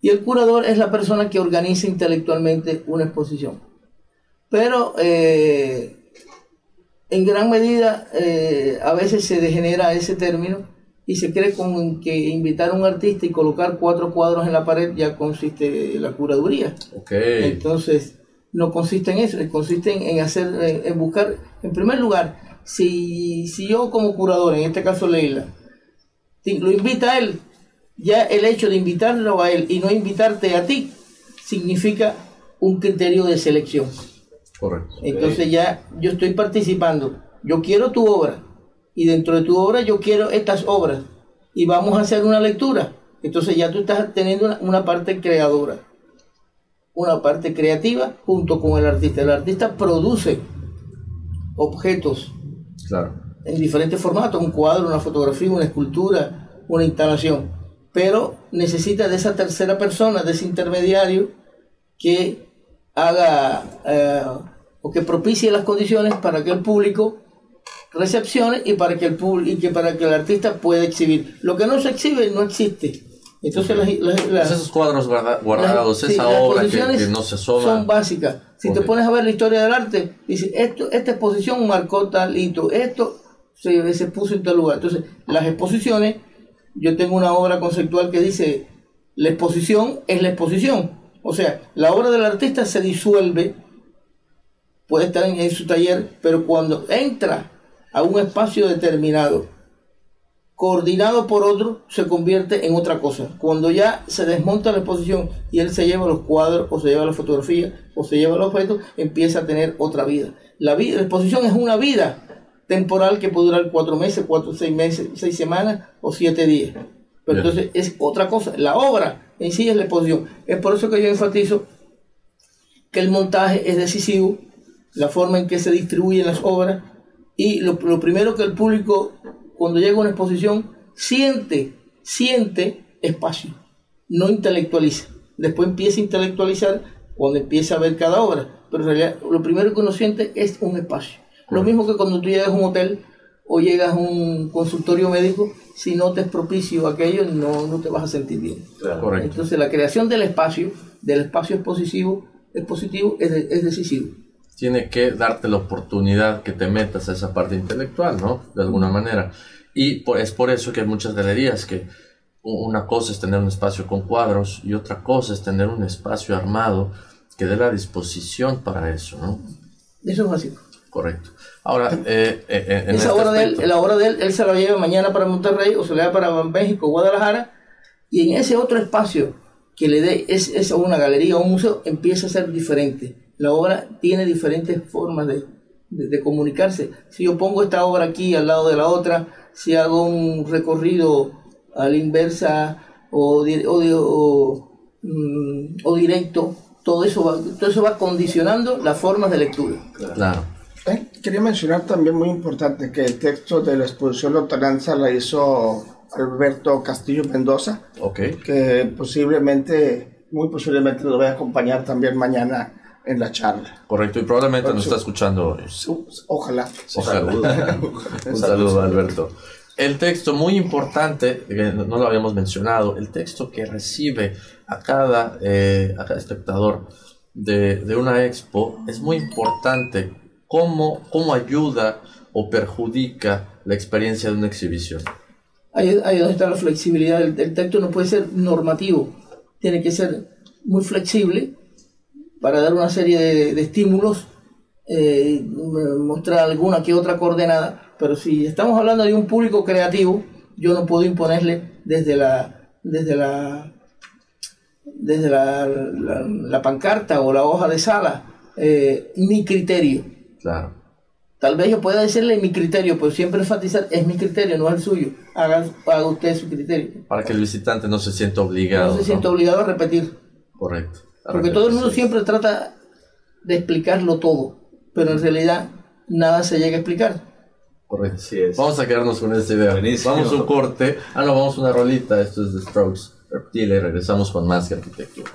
Y el curador es la persona que organiza intelectualmente una exposición. Pero eh, en gran medida eh, a veces se degenera ese término y se cree con que invitar a un artista y colocar cuatro cuadros en la pared ya consiste la curaduría. Entonces, no consiste en eso, consiste en, hacer, en, buscar, en primer lugar, si, si yo como curador, en este caso Leila, lo invita a él, ya el hecho de invitarlo a él y no invitarte a ti significa un criterio de selección. Correcto. Entonces ya yo estoy participando. Yo quiero tu obra y dentro de tu obra yo quiero estas obras y vamos a hacer una lectura. Entonces ya tú estás teniendo una, parte creadora, una parte creativa junto con el artista. El artista produce objetos en diferentes formatos, un cuadro, una fotografía, una escultura, una instalación, pero necesita de esa tercera persona, de ese intermediario que haga eh, o que propicie las condiciones para que el público recepcione y para que el y que para que el artista pueda exhibir. Lo que no se exhibe no existe. Entonces las, esos cuadros guardados, esa obra que, no se son básicas. Si te pones a ver la historia del arte, dice esto, esta exposición marcó tal hito, esto se, se puso en tal lugar. Entonces, las exposiciones, yo tengo una obra conceptual que dice la exposición es la exposición o sea, la obra del artista se disuelve, puede estar en, su taller, pero cuando entra a un espacio determinado, coordinado por otro, se convierte en otra cosa. Cuando ya se desmonta la exposición y él se lleva los cuadros, o se lleva la fotografía, o se lleva los objetos, empieza a tener otra vida. La, vida, la exposición es una vida temporal que puede durar cuatro meses, cuatro, seis meses, seis semanas o siete días. Pero entonces es otra cosa. La obra en sí es la exposición. Es por eso que yo enfatizo que el montaje es decisivo, la forma en que se distribuyen las obras y lo, primero que el público cuando llega a una exposición siente, siente espacio, no intelectualiza. Después empieza a intelectualizar cuando empieza a ver cada obra, pero en realidad lo primero que uno siente es un espacio. Lo mismo que cuando tú llegas a un hotel o llegas a un consultorio médico, si no te es propicio aquello, no, no te vas a sentir bien. Entonces la creación del espacio, del espacio expositivo, expositivo es, es decisivo. Tiene que darte la oportunidad que te metas a esa parte intelectual, ¿no? De alguna manera. Y es por eso que hay muchas galerías que una cosa es tener un espacio con cuadros y otra cosa es tener un espacio armado que dé la disposición para eso, ¿no? Eso es básico. Correcto. Ahora, eh, eh, eh Esa este obra de él, la obra de él, él se la lleva mañana para Monterrey o se la lleva para México, Guadalajara, y en ese otro espacio que le dé es, es una galería o un museo, empieza a ser diferente. La obra tiene diferentes formas de, de, comunicarse. Si yo pongo esta obra aquí al lado de la otra, si hago un recorrido a la inversa o, o, mm, o, directo, todo eso, va, todo eso va condicionando las formas de lectura. Claro. Eh, quería mencionar también muy importante que el texto de la exposición Lontananza la hizo Alberto Castillo Mendoza, okay. que posiblemente, muy posiblemente lo voy a acompañar también mañana en la charla. Correcto, y probablemente nos está escuchando hoy. Ojalá. Ojalá. [LAUGHS] [LAUGHS] Un saludo, Alberto. El texto muy importante, no lo habíamos mencionado, el texto que recibe a cada, eh, a cada espectador de, de, una expo es muy importante cómo, cómo ayuda o perjudica la experiencia de una exhibición. Ahí, ahí donde está la flexibilidad. El, texto no puede ser normativo, tiene que ser muy flexible para dar una serie de, estímulos, eh, mostrar alguna que otra coordenada, pero si estamos hablando de un público creativo, yo no puedo imponerle desde la, desde la, desde la, la, pancarta o la hoja de sala eh, mi criterio Claro. Tal vez yo pueda decirle mi criterio, pero siempre enfatizar, es mi criterio, no es el suyo. Haga, haga usted su criterio. Para que el visitante no se sienta obligado. No se sienta obligado a repetir. Correcto. Porque todo el mundo siempre trata de explicarlo todo, pero en realidad nada se llega a explicar. Correcto. Vamos a quedarnos con esta idea. Vamos a un corte. Ah, no, vamos a una rolita. Esto es de Strokes. Reptile. Regresamos con más que arquitectura.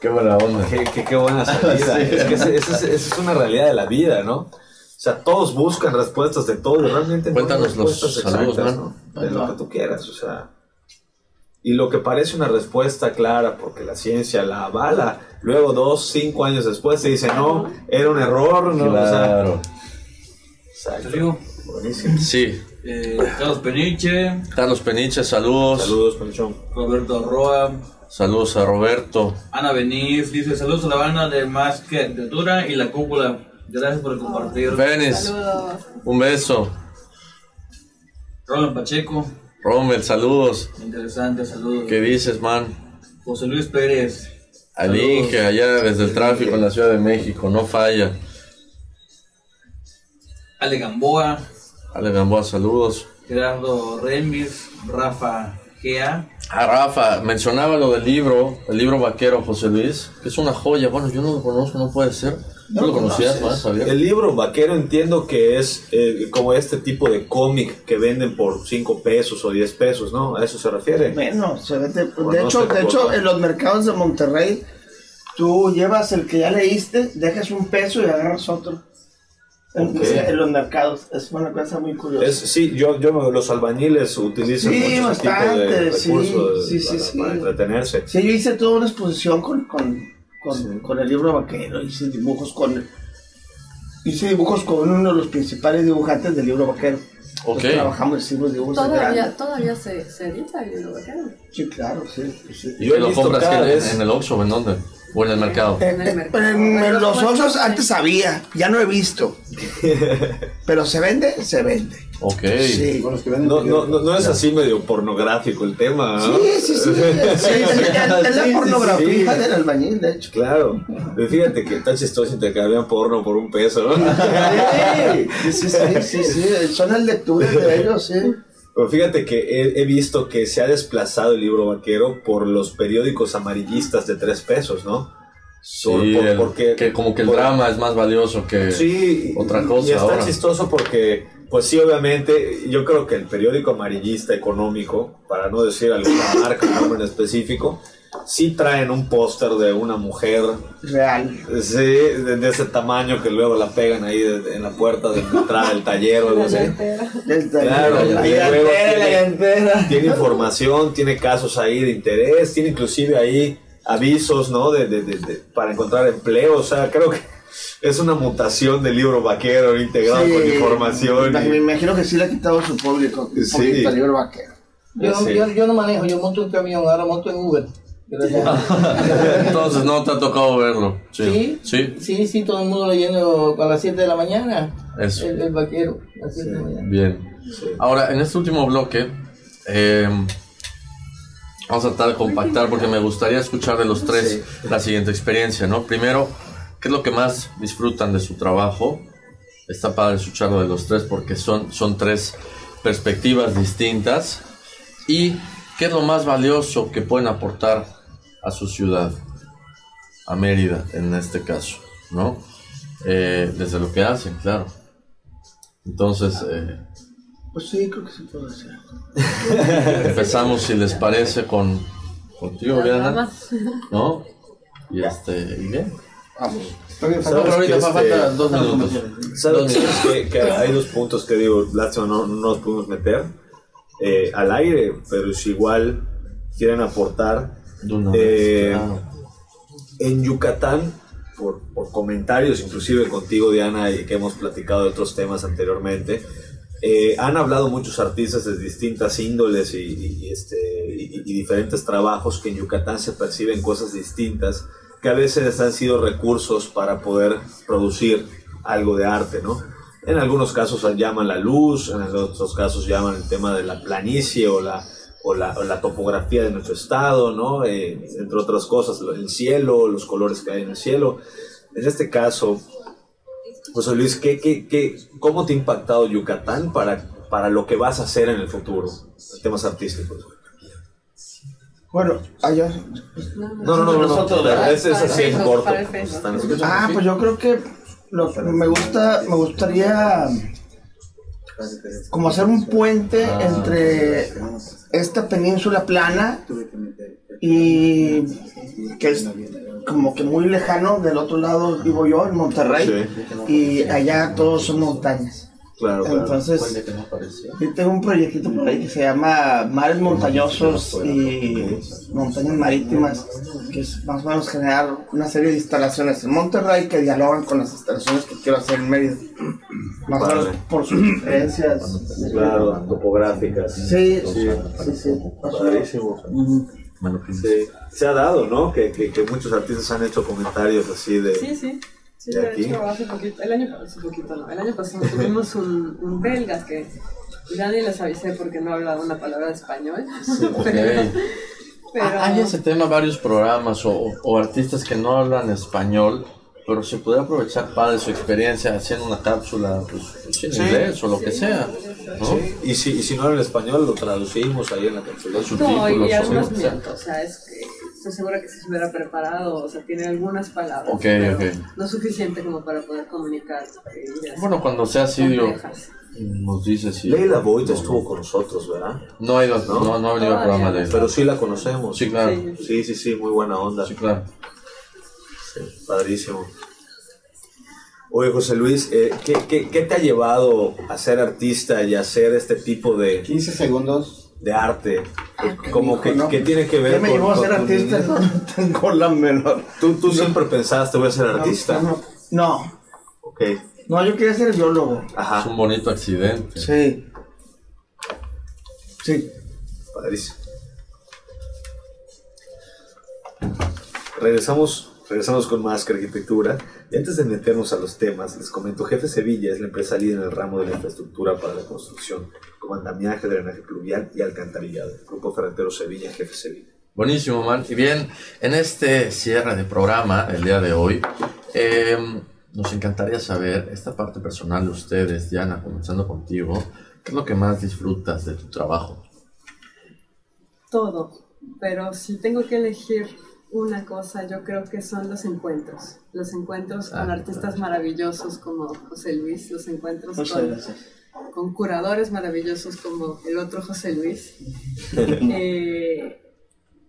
Qué buena onda. Qué, qué, buena salida. es que esa es, es, una realidad de la vida, ¿no? O sea, todos buscan respuestas de todo y realmente Cuéntanos los saludos, ¿no? De lo que tú quieras, o sea. Y lo que parece una respuesta clara, porque la ciencia la avala, luego dos, cinco años después se dice, no, era un error, ¿no? Claro. O Buenísimo. Sí. Eh, Carlos Peniche. Carlos Peniche, saludos. Saludos, Penichón. Roberto Roa. Saludos a Roberto. Ana Benítez dice saludos a la banda de Más que Dura y la cúpula. Gracias por compartir. Venice. Un beso. Roland Pacheco. Rommel, saludos. Interesante, saludos. ¿Qué dices, man? José Luis Pérez. Al Inge, allá desde el tráfico en la Ciudad de México, no falla. Ale Gamboa. Ale Gamboa, saludos. Gerardo Remis, Rafa Gea. Ah, Rafa, mencionaba lo del libro, el libro vaquero José Luis, que es una joya. Bueno, yo no lo conozco, no puede ser. ¿No lo conocías más, El libro vaquero entiendo que es eh, como este tipo de cómic que venden por 5 pesos o 10 pesos, ¿no? ¿A eso se refiere? Bueno, se vende. De, hecho, de hecho, en los mercados de Monterrey, tú llevas el que ya leíste, dejas un peso y agarras otro. En, los mercados, es una cosa muy curiosa. sí, yo, yo, los albañiles utilizan sí, mucho tipo de recursos sí, sí, sí, para, entretenerse. Sí, yo hice toda una exposición con, con, con, con, el libro vaquero, hice dibujos con hice dibujos con uno de los principales dibujantes del libro vaquero. Okay. trabajamos, hicimos dibujos ¿Todavía, ¿Todavía se, se edita el libro vaquero? Sí, claro, sí. sí. ¿Y lo compras en, en el Oxxo o en dónde? ¿O en el mercado? En, el mercado. en, los osos antes había, ya no he visto. [LAUGHS] Pero se vende, se vende. Ok. Sí. no, no, no, es así medio pornográfico el tema, ¿no? Sí, sí, sí. [LAUGHS] es la pornografía del albañil, de hecho. Claro. Fíjate que está chistoso intercambiar porno por un peso, ¿no? Sí, sí, sí, sí, Son las lecturas de ellos, sí. Pero fíjate que he, visto que se ha desplazado el libro vaquero por los periódicos amarillistas de tres pesos, ¿no? Sí, porque que como que el drama es más valioso que sí, otra cosa. Y está chistoso porque, pues sí, obviamente, yo creo que el periódico amarillista económico, para no decir alguna marca en específico, sí traen un póster de una mujer real. Sí, de, ese tamaño que luego la pegan ahí en la puerta de entrada del taller o algo así. Claro, tiene, tiene, información, tiene casos ahí de interés, tiene inclusive ahí avisos, ¿no? De, de, de, para encontrar empleo, o sea, creo que es una mutación del libro vaquero integrado con información. Me imagino que sí le ha quitado su público, sí. el libro vaquero. Yo, yo, yo, no manejo, yo monto un camión, ahora monto en Uber. [LAUGHS] Entonces no te ha tocado verlo. Sí. Sí, sí, sí, todo el mundo leyendo a las 7 de la mañana. Eso. El, vaquero, Bien. Ahora, en este último bloque, eh, vamos a tratar de compactar porque me gustaría escuchar de los tres la siguiente experiencia, ¿no? Primero, ¿qué es lo que más disfrutan de su trabajo? Está padre escucharlo de los tres porque son, son tres perspectivas distintas. ¿Y qué es lo más valioso que pueden aportar a su ciudad, a Mérida en este caso, ¿no? Eh, desde lo que hacen, claro. Entonces, eh, pues sí, creo que sí puede ser. [LAUGHS] empezamos, si les parece, con contigo, Diana, ¿no? Y este, y bien. Vamos. ahorita falta dos minutos. ¿Sabes, que, hay dos puntos que digo, lástima no, no nos pudimos meter eh, al aire, pero si igual quieren aportar eh, en Yucatán, por, comentarios, inclusive contigo, Diana, y que hemos platicado de otros temas anteriormente, eh, han hablado muchos artistas de distintas índoles y, este, diferentes trabajos que en Yucatán se perciben cosas distintas, que a veces han sido recursos para poder producir algo de arte, ¿no? En algunos casos llaman la luz, en otros casos llaman el tema de la planicie o la, o la, topografía de nuestro estado, ¿no? Eh, entre otras cosas, el cielo, los colores que hay en el cielo. En este caso, José Luis, ¿qué, qué, qué, ¿cómo te ha impactado Yucatán para, para lo que vas a hacer en el futuro, en temas artísticos? Bueno, allá. No, no, no, no, no, es, así en corto. Ah, pues yo creo que lo, me gusta, me gustaría como hacer un puente ah. entre esta península plana y que es como que muy lejano, del otro lado vivo yo, en Monterrey, y allá todos son montañas. Claro, Entonces, yo tengo un proyectito por ahí que se llama Mares Montañosos y Montañas Marítimas, que es más o menos generar una serie de instalaciones en Monterrey que dialogan con las instalaciones que quiero hacer en Mérida. Más o menos por sus diferencias. Claro, topográficas. Sí, sí, sí. sí. Padrísimo. Sí. Se ha dado, ¿no? Que, que, que muchos artistas han hecho comentarios así de... Sí, sí. Sí, de, hecho, hace poquito, el año, hace poquito no, el año pasado tuvimos un, un belga que ya ni les avisé porque no hablaba una palabra de español. Sí, [LAUGHS] pero, pero... Hay ese tema, varios programas o, o, artistas que no hablan español, pero se puede aprovechar para su experiencia haciendo una cápsula pues, en inglés o lo que sea. ¿no? Y, si, y si no hablan español, lo traducimos ahí en la cápsula. No, y algunos mientos, o sea, es que estoy segura que se hubiera preparado, o sea, tiene algunas palabras, okay, okay. no suficiente como para poder comunicar. Eh, bueno, cuando sea así, nos dice si... Leila Boyd estuvo con nosotros, ¿verdad? No ha, ido, no, no, ha venido al programa de Pero sí la conocemos. Sí, claro. Sí, sí, sí, muy buena onda. Sí, claro. Sí, padrísimo. Oye, José Luis, eh, ¿qué, qué, qué, te ha llevado a ser artista y a hacer este tipo de... 15 segundos de arte. Ah, como que, que, tiene que ver con. me llevó a ser artista? [LAUGHS] No, tengo la menor. ¿Tú, tú siempre pensaste, voy a ser artista? No. Ok. No, yo quería ser biólogo. Ajá. Es un bonito accidente. Sí. Sí. Padrísimo. Regresamos Regresamos con más que arquitectura. Y antes de meternos a los temas, les comento, Jefe Sevilla es la empresa líder en el ramo de la infraestructura para la construcción, como andamiaje, drenaje pluvial y alcantarillado. Grupo Ferretero Sevilla, Jefe Sevilla. Buenísimo, man. Y bien, en este cierre de programa, el día de hoy, em, nos encantaría saber esta parte personal de ustedes, Diana, comenzando contigo. ¿Qué es lo que más disfrutas de tu trabajo? Todo, pero si tengo que elegir una cosa, yo creo que son los encuentros. Los encuentros con ah, artistas maravillosos como José Luis, los encuentros con, curadores maravillosos como el otro José Luis. [LAUGHS] Eh,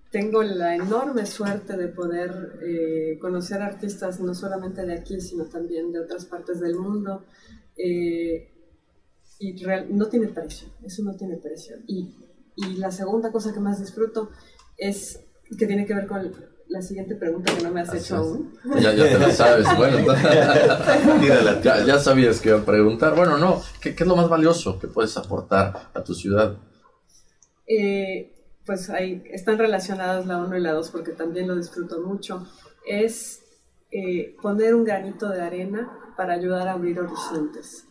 tengo la enorme suerte de poder eh, conocer artistas no solamente de aquí, sino también de otras partes del mundo. Eh, y no tiene precio, eso no tiene precio. Y, y la segunda cosa que más disfruto es que tiene que ver con la siguiente pregunta que no me has hecho aún. Ya, ya te la sabes, bueno. [LAUGHS] ya, ya, sabías que iba a preguntar. Bueno, no, ¿qué, ¿qué, es lo más valioso que puedes aportar a tu ciudad? Eh, pues ahí están relacionadas la 1 y la 2 porque también lo disfruto mucho. Es eh, poner un granito de arena para ayudar a abrir horizontes.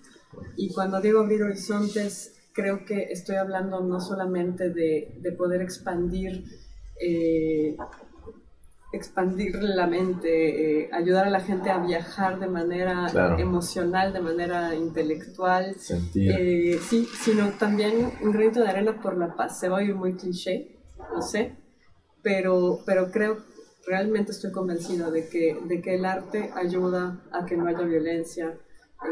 Y cuando digo abrir horizontes, creo que estoy hablando no solamente de, de poder expandir eh, expandir la mente, eh, ayudar a la gente a viajar de manera emocional, de manera intelectual. Eh, sí, sino también un granito de arena por la paz. Se va a muy cliché, no sé, pero, pero creo, realmente estoy convencido de que, de que el arte ayuda a que no haya violencia,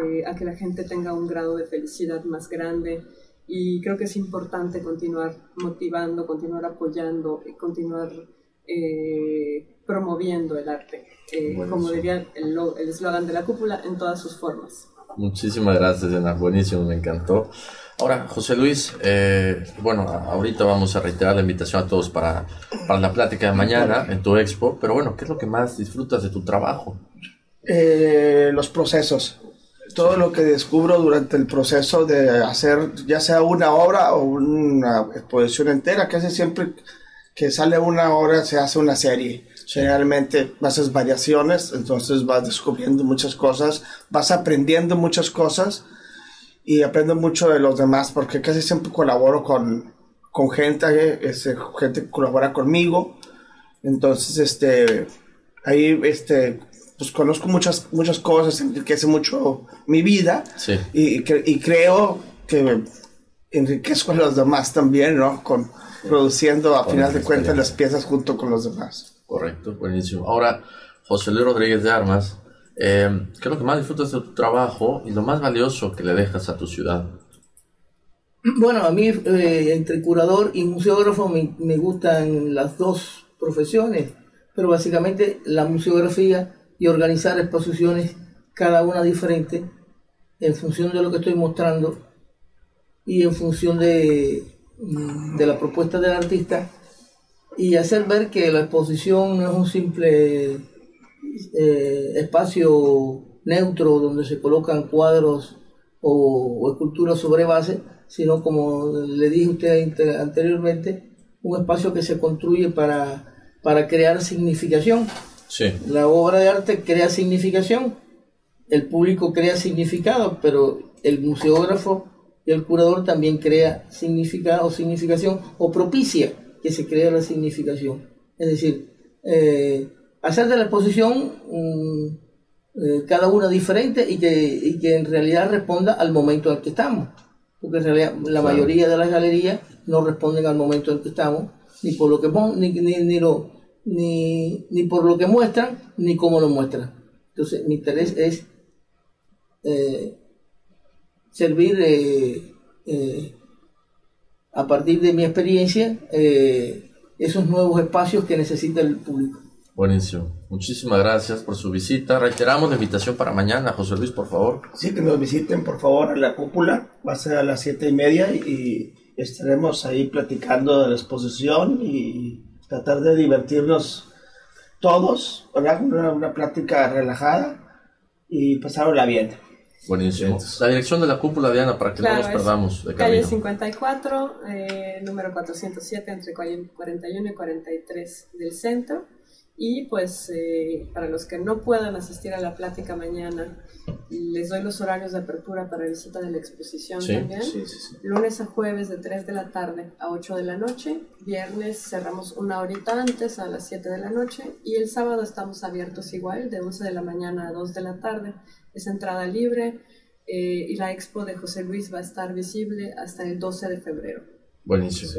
eh, a que la gente tenga un grado de felicidad más grande. Y creo que es importante continuar motivando, continuar apoyando, continuar eh, promoviendo el arte, eh, como diría el eslogan de la cúpula, en todas sus formas. Muchísimas gracias, Ana. Buenísimo, me encantó. Ahora, José Luis, eh, bueno, ahorita vamos a reiterar la invitación a todos para, para la plática de mañana en tu expo, pero bueno, ¿qué es lo que más disfrutas de tu trabajo? los procesos. Todo lo que descubro durante el proceso de hacer, ya sea una obra o una exposición entera, casi siempre que sale una hora se hace una serie. Generalmente haces variaciones, entonces vas descubriendo muchas cosas, vas aprendiendo muchas cosas y aprendo mucho de los demás porque casi siempre colaboro con, con gente, este, gente colabora conmigo. Entonces, este, ahí, este, pues conozco muchas, muchas cosas, enriquece mucho mi vida y, y, creo que enriquezco a los demás también, ¿no? Con, produciendo a final de cuentas las piezas junto con los demás. Correcto, buenísimo. Ahora, José Luis Rodríguez de Armas, eh, ¿qué es lo que más disfrutas de tu trabajo y lo más valioso que le dejas a tu ciudad? Bueno, a mí eh, entre curador y museógrafo me, me, gustan las dos profesiones, pero básicamente la museografía y organizar exposiciones, cada una diferente, en función de lo que estoy mostrando y en función de, de la propuesta del artista, y hacer ver que la exposición no es un simple eh, espacio neutro donde se colocan cuadros o, esculturas sobre base, sino como le dije a usted anteriormente, un espacio que se construye para, para crear significación. La obra de arte crea significación, el público crea significado, pero el museógrafo el curador también crea significado o significación o propicia que se crea la significación. Es decir, eh, hacer de la exposición eh, cada una diferente y que, que en realidad responda al momento en el que estamos. Porque en realidad la mayoría de las galerías no responden al momento en el que estamos, ni por lo que ni, ni, ni, lo, ni, ni por lo que muestran, ni cómo lo muestran. Entonces, mi interés es eh, servir eh, a partir de mi experiencia esos nuevos espacios que necesita el público. Buenísimo. Muchísimas gracias por su visita. Reiteramos la invitación para mañana, José Luis, por favor. Sí, que nos visiten, por favor, a la cúpula. Va a ser a las siete y media y estaremos ahí platicando de la exposición y tratar de divertirnos todos, ¿verdad? Una, una plática relajada y pasarla bien. Buenísimo. La dirección de la cúpula, Diana, para que no nos perdamos de Calle 54, eh, número 407, entre 41 y 43 del centro. Y pues eh, para los que no puedan asistir a la plática mañana, les doy los horarios de apertura para visita de la exposición también. Lunes a jueves de 3 de la tarde a 8 de la noche. Viernes cerramos una horita antes a las 7 de la noche. Y el sábado estamos abiertos igual, de 11 de la mañana a 2 de la tarde. Es entrada libre. Eh, y la expo de José Luis va a estar visible hasta el 12 de febrero. Buenísimo.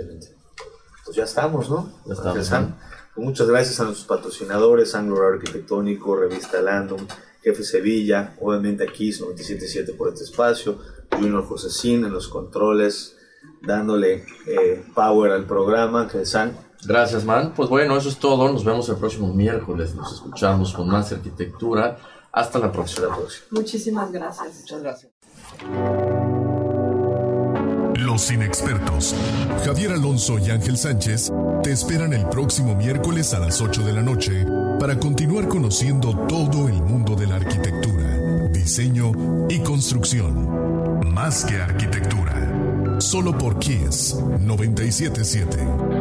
Pues ya estamos, ¿no? Ya estamos. Muchas gracias a nuestros patrocinadores, Anglo Arquitectónico, Revista Landon, Jefe Sevilla, obviamente aquí 977 por este espacio, Junior Josecín en los controles, dándole eh, power al programa, que San. Gracias, man. Pues bueno, eso es todo. Nos vemos el próximo miércoles. Nos escuchamos con más arquitectura. Hasta la próxima. Muchísimas gracias. Muchas gracias. Los inexpertos, Javier Alonso y Ángel Sánchez, te esperan el próximo miércoles a las 8 de la noche para continuar conociendo todo el mundo de la arquitectura, diseño y construcción. Más que arquitectura. Solo por Kiss 977.